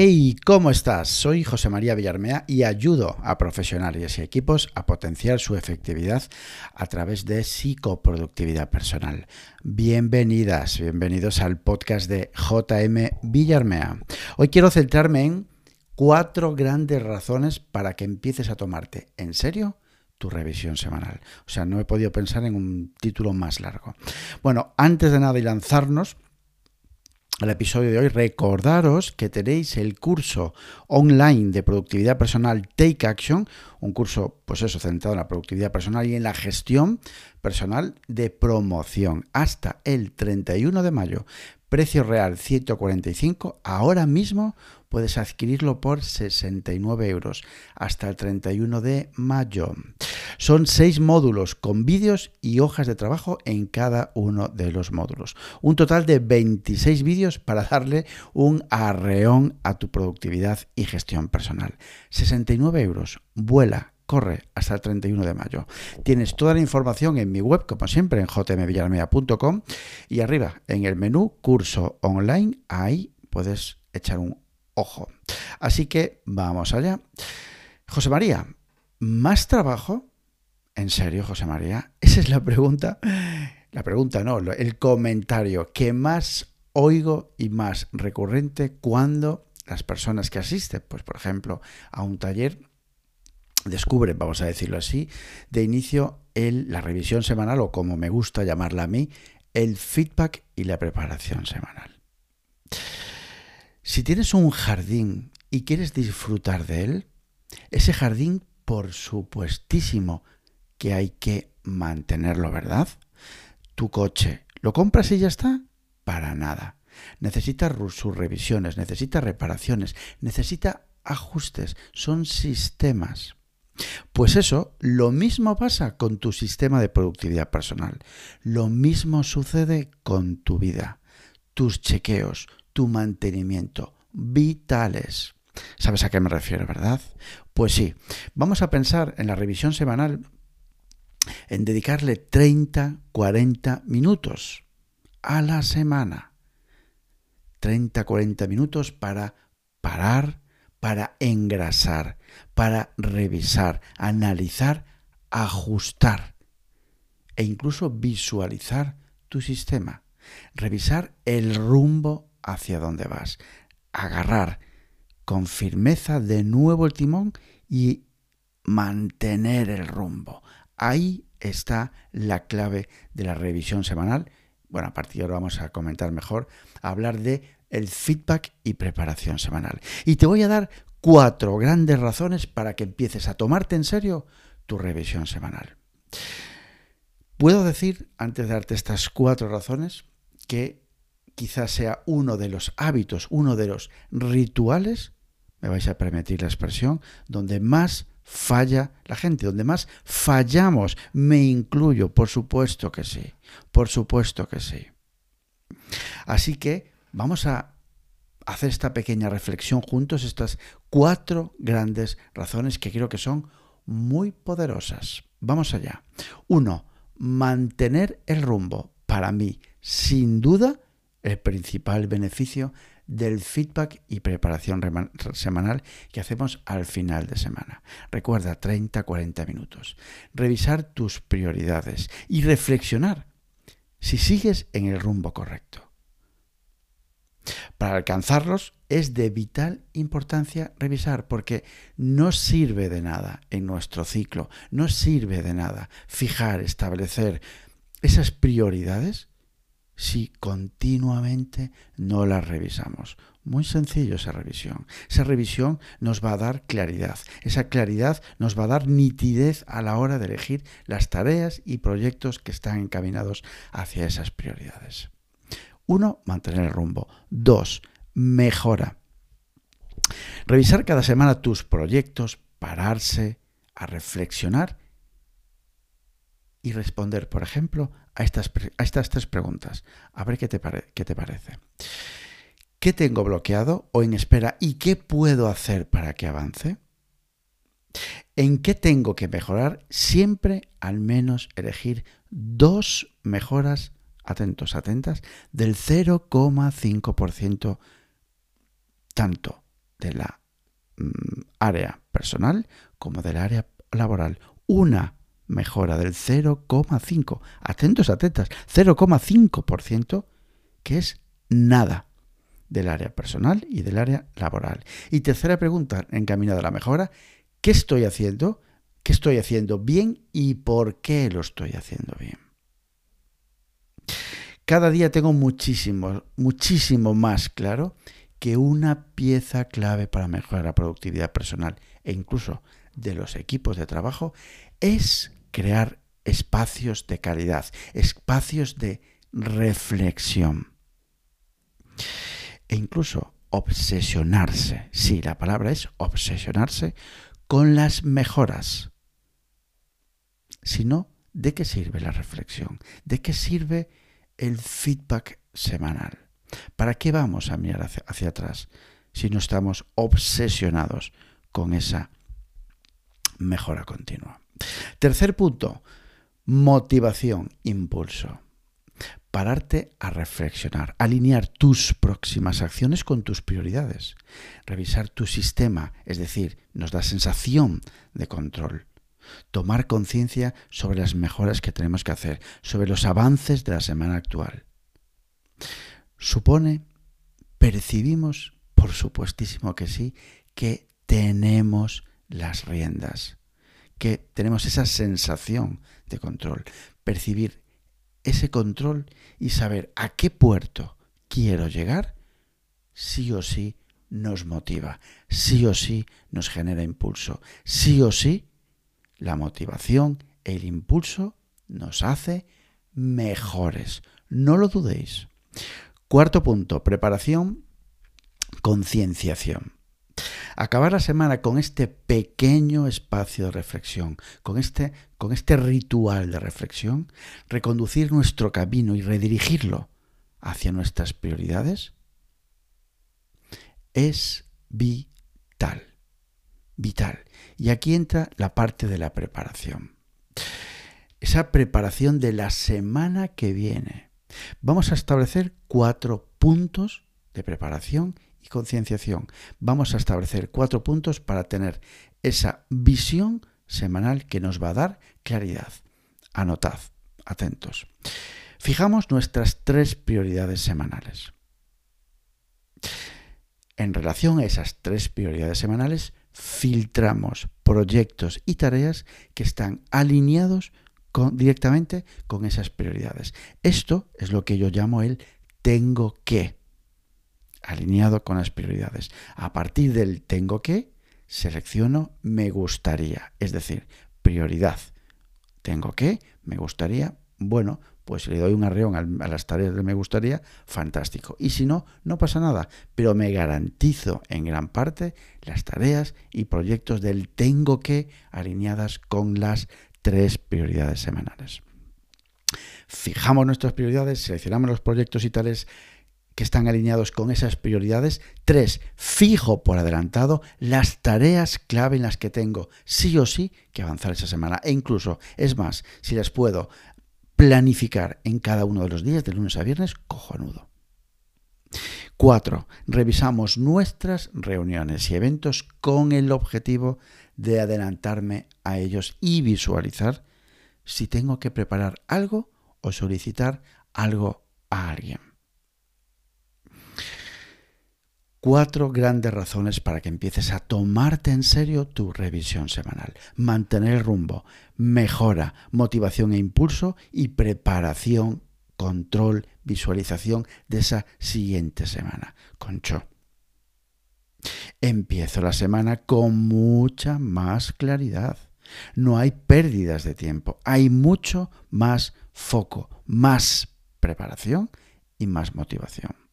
Hey, ¿cómo estás? Soy José María Villarmea y ayudo a profesionales y equipos a potenciar su efectividad a través de psicoproductividad personal. Bienvenidas, bienvenidos al podcast de JM Villarmea. Hoy quiero centrarme en cuatro grandes razones para que empieces a tomarte en serio tu revisión semanal. O sea, no he podido pensar en un título más largo. Bueno, antes de nada y lanzarnos, al episodio de hoy, recordaros que tenéis el curso online de productividad personal Take Action, un curso, pues eso, centrado en la productividad personal y en la gestión personal de promoción hasta el 31 de mayo. Precio real 145, ahora mismo puedes adquirirlo por 69 euros hasta el 31 de mayo. Son seis módulos con vídeos y hojas de trabajo en cada uno de los módulos. Un total de 26 vídeos para darle un arreón a tu productividad y gestión personal. 69 euros. Vuela corre hasta el 31 de mayo. Tienes toda la información en mi web, como siempre, en jmvillarmea.com y arriba en el menú curso online, ahí puedes echar un ojo. Así que vamos allá. José María, ¿más trabajo? ¿En serio, José María? Esa es la pregunta. La pregunta no, el comentario que más oigo y más recurrente cuando las personas que asisten, pues por ejemplo, a un taller descubren, vamos a decirlo así, de inicio el, la revisión semanal o como me gusta llamarla a mí, el feedback y la preparación semanal. Si tienes un jardín y quieres disfrutar de él, ese jardín, por supuestísimo que hay que mantenerlo, ¿verdad? Tu coche, ¿lo compras y ya está? Para nada. Necesita sus revisiones, necesita reparaciones, necesita ajustes, son sistemas. Pues eso, lo mismo pasa con tu sistema de productividad personal. Lo mismo sucede con tu vida. Tus chequeos, tu mantenimiento, vitales. ¿Sabes a qué me refiero, verdad? Pues sí, vamos a pensar en la revisión semanal en dedicarle 30, 40 minutos a la semana. 30, 40 minutos para parar, para engrasar, para revisar, analizar, ajustar e incluso visualizar tu sistema. Revisar el rumbo hacia donde vas. Agarrar con firmeza de nuevo el timón y mantener el rumbo. Ahí está la clave de la revisión semanal. Bueno, a partir de ahora vamos a comentar mejor, hablar de el feedback y preparación semanal. Y te voy a dar cuatro grandes razones para que empieces a tomarte en serio tu revisión semanal. Puedo decir, antes de darte estas cuatro razones, que quizás sea uno de los hábitos, uno de los rituales, me vais a permitir la expresión, donde más falla la gente, donde más fallamos, me incluyo, por supuesto que sí, por supuesto que sí. Así que Vamos a hacer esta pequeña reflexión juntos, estas cuatro grandes razones que creo que son muy poderosas. Vamos allá. Uno, mantener el rumbo. Para mí, sin duda, el principal beneficio del feedback y preparación semanal que hacemos al final de semana. Recuerda 30-40 minutos. Revisar tus prioridades y reflexionar si sigues en el rumbo correcto. Para alcanzarlos es de vital importancia revisar porque no sirve de nada en nuestro ciclo, no sirve de nada fijar, establecer esas prioridades si continuamente no las revisamos. Muy sencillo esa revisión. Esa revisión nos va a dar claridad. Esa claridad nos va a dar nitidez a la hora de elegir las tareas y proyectos que están encaminados hacia esas prioridades. Uno, mantener el rumbo. Dos, mejora. Revisar cada semana tus proyectos, pararse a reflexionar y responder, por ejemplo, a estas, a estas tres preguntas. A ver qué te, qué te parece. ¿Qué tengo bloqueado o en espera y qué puedo hacer para que avance? ¿En qué tengo que mejorar? Siempre al menos elegir dos mejoras atentos, atentas, del 0,5% tanto de la mm, área personal como del área laboral. Una mejora del 0,5. Atentos, atentas. 0,5% que es nada del área personal y del área laboral. Y tercera pregunta encaminada a la mejora. ¿Qué estoy haciendo? ¿Qué estoy haciendo bien y por qué lo estoy haciendo bien? Cada día tengo muchísimo, muchísimo más claro que una pieza clave para mejorar la productividad personal e incluso de los equipos de trabajo es crear espacios de calidad, espacios de reflexión. E incluso obsesionarse, sí, la palabra es obsesionarse con las mejoras. Si no, ¿de qué sirve la reflexión? ¿De qué sirve el feedback semanal? ¿Para qué vamos a mirar hacia, hacia atrás si no estamos obsesionados con esa mejora continua? Tercer punto, motivación, impulso. Pararte a reflexionar, alinear tus próximas acciones con tus prioridades, revisar tu sistema, es decir, nos da sensación de control, tomar conciencia sobre las mejoras que tenemos que hacer, sobre los avances de la semana actual. Supone, percibimos, por supuestísimo que sí, que tenemos las riendas que tenemos esa sensación de control, percibir ese control y saber a qué puerto quiero llegar, sí o sí nos motiva, sí o sí nos genera impulso, sí o sí la motivación, el impulso nos hace mejores. No lo dudéis. Cuarto punto, preparación, concienciación acabar la semana con este pequeño espacio de reflexión, con este, con este ritual de reflexión, reconducir nuestro camino y redirigirlo hacia nuestras prioridades, es vital. Vital. Y aquí entra la parte de la preparación. Esa preparación de la semana que viene. Vamos a establecer cuatro puntos de preparación y concienciación. Vamos a establecer cuatro puntos para tener esa visión semanal que nos va a dar claridad. Anotad, atentos. Fijamos nuestras tres prioridades semanales. En relación a esas tres prioridades semanales, filtramos proyectos y tareas que están alineados directamente con esas prioridades. Esto es lo que yo llamo el tengo que alineado con las prioridades. A partir del tengo que, selecciono me gustaría, es decir, prioridad. Tengo que, me gustaría, bueno, pues le doy un arreón a las tareas de me gustaría, fantástico. Y si no, no pasa nada, pero me garantizo en gran parte las tareas y proyectos del tengo que alineadas con las tres prioridades semanales. Fijamos nuestras prioridades, seleccionamos los proyectos y tales que están alineados con esas prioridades. Tres, fijo por adelantado las tareas clave en las que tengo sí o sí que avanzar esa semana. E incluso, es más, si las puedo planificar en cada uno de los días, de lunes a viernes, cojonudo. Cuatro, revisamos nuestras reuniones y eventos con el objetivo de adelantarme a ellos y visualizar si tengo que preparar algo o solicitar algo a alguien. Cuatro grandes razones para que empieces a tomarte en serio tu revisión semanal. Mantener el rumbo, mejora, motivación e impulso y preparación, control, visualización de esa siguiente semana. Concho. Empiezo la semana con mucha más claridad. No hay pérdidas de tiempo, hay mucho más foco, más preparación y más motivación.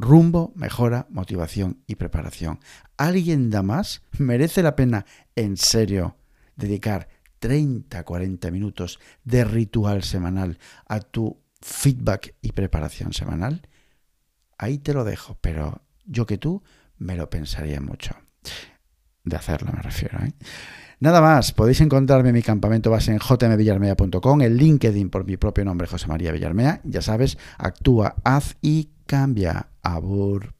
Rumbo, mejora, motivación y preparación. ¿Alguien da más? ¿Merece la pena en serio dedicar 30, 40 minutos de ritual semanal a tu feedback y preparación semanal? Ahí te lo dejo, pero yo que tú me lo pensaría mucho. De hacerlo me refiero. ¿eh? Nada más, podéis encontrarme en mi campamento base en jmvillarmea.com, el LinkedIn por mi propio nombre, José María Villarmea. Ya sabes, actúa, haz y cambia. Abur.